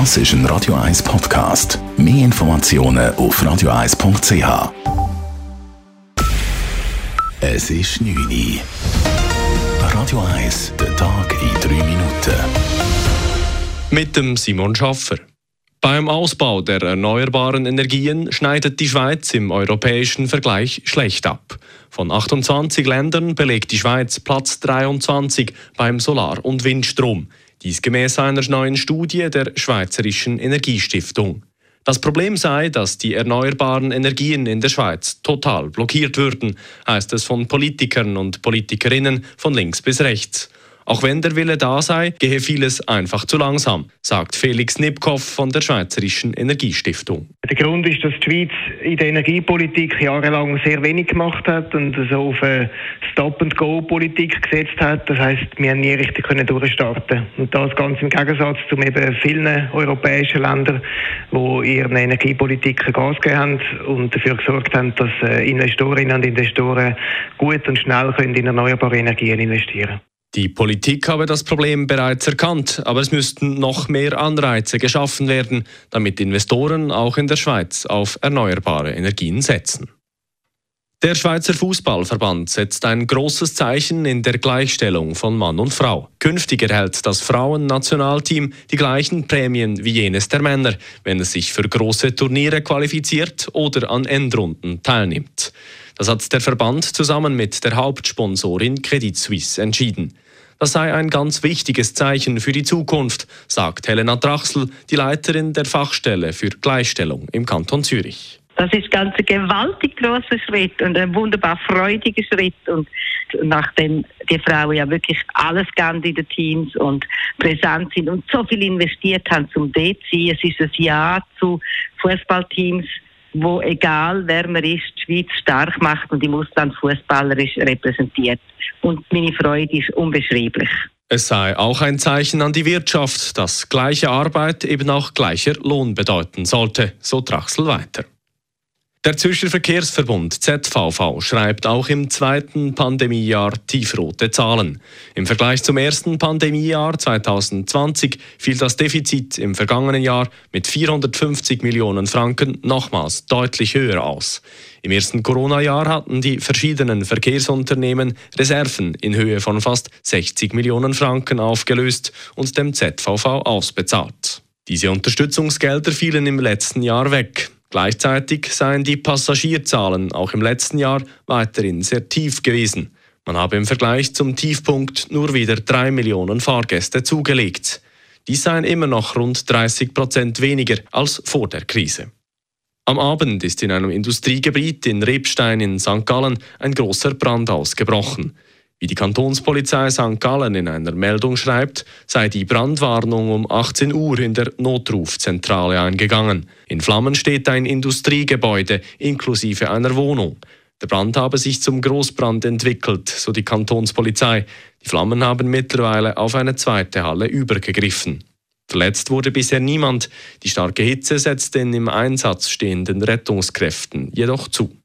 Das ist ein Radio 1 Podcast. Mehr Informationen auf radio1.ch. Es ist 9 Uhr. Radio 1, der Tag in 3 Minuten. Mit dem Simon Schaffer. Beim Ausbau der erneuerbaren Energien schneidet die Schweiz im europäischen Vergleich schlecht ab. Von 28 Ländern belegt die Schweiz Platz 23 beim Solar- und Windstrom. Dies gemäß einer neuen Studie der Schweizerischen Energiestiftung. Das Problem sei, dass die erneuerbaren Energien in der Schweiz total blockiert würden, heißt es von Politikern und Politikerinnen von links bis rechts. Auch wenn der Wille da sei, gehe vieles einfach zu langsam, sagt Felix Nipkow von der Schweizerischen Energiestiftung. Der Grund ist, dass die Schweiz in der Energiepolitik jahrelang sehr wenig gemacht hat und so auf eine Stop-and-Go-Politik gesetzt hat. Das heißt, wir haben nie richtig können durchstarten. Und das ganz im Gegensatz zu eben vielen europäischen Ländern, die ihren Energiepolitiken Gas gegeben haben und dafür gesorgt haben, dass äh, Investorinnen und Investoren gut und schnell können in erneuerbare Energien investieren können. Die Politik habe das Problem bereits erkannt, aber es müssten noch mehr Anreize geschaffen werden, damit Investoren auch in der Schweiz auf erneuerbare Energien setzen. Der Schweizer Fußballverband setzt ein großes Zeichen in der Gleichstellung von Mann und Frau. Künftig erhält das Frauennationalteam die gleichen Prämien wie jenes der Männer, wenn es sich für große Turniere qualifiziert oder an Endrunden teilnimmt. Das hat der Verband zusammen mit der Hauptsponsorin Credit Suisse entschieden. Das sei ein ganz wichtiges Zeichen für die Zukunft, sagt Helena Drachsel, die Leiterin der Fachstelle für Gleichstellung im Kanton Zürich. Das ist ganz ein gewaltig großer Schritt und ein wunderbar freudiger Schritt. Und nachdem die Frauen ja wirklich alles in den Teams und präsent sind und so viel investiert haben zum dort sein, es ist ein Ja zu Fußballteams, wo egal wer man ist, die Schweiz stark macht und im Ausland fußballerisch repräsentiert. Und meine Freude ist unbeschreiblich. Es sei auch ein Zeichen an die Wirtschaft, dass gleiche Arbeit eben auch gleicher Lohn bedeuten sollte, so Trachsel weiter. Der Zürcher Verkehrsverbund ZVV schreibt auch im zweiten Pandemiejahr tiefrote Zahlen. Im Vergleich zum ersten Pandemiejahr 2020 fiel das Defizit im vergangenen Jahr mit 450 Millionen Franken nochmals deutlich höher aus. Im ersten Corona-Jahr hatten die verschiedenen Verkehrsunternehmen Reserven in Höhe von fast 60 Millionen Franken aufgelöst und dem ZVV ausbezahlt. Diese Unterstützungsgelder fielen im letzten Jahr weg. Gleichzeitig seien die Passagierzahlen auch im letzten Jahr weiterhin sehr tief gewesen. Man habe im Vergleich zum Tiefpunkt nur wieder drei Millionen Fahrgäste zugelegt. Dies seien immer noch rund 30 Prozent weniger als vor der Krise. Am Abend ist in einem Industriegebiet in Rebstein in St. Gallen ein großer Brand ausgebrochen. Wie die Kantonspolizei St. Gallen in einer Meldung schreibt, sei die Brandwarnung um 18 Uhr in der Notrufzentrale eingegangen. In Flammen steht ein Industriegebäude inklusive einer Wohnung. Der Brand habe sich zum Großbrand entwickelt, so die Kantonspolizei. Die Flammen haben mittlerweile auf eine zweite Halle übergegriffen. Verletzt wurde bisher niemand. Die starke Hitze setzt den im Einsatz stehenden Rettungskräften jedoch zu.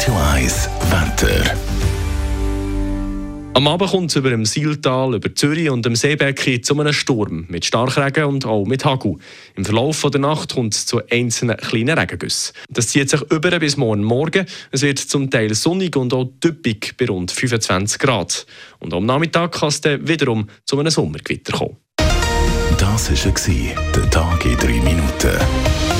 Radio 1 Wetter. Am Abend kommt es über dem Sieltal, über Zürich und dem Seebecken zu einem Sturm mit Starkregen und auch mit Hagel. Im Verlauf der Nacht kommt es zu einzelnen kleinen Regengüssen. Das zieht sich über bis morgen Morgen. Es wird zum Teil sonnig und auch typisch bei rund 25 Grad. Und am Nachmittag kann es dann wiederum zu einem Sommergewitter kommen. Das war der Tag in 3 Minuten.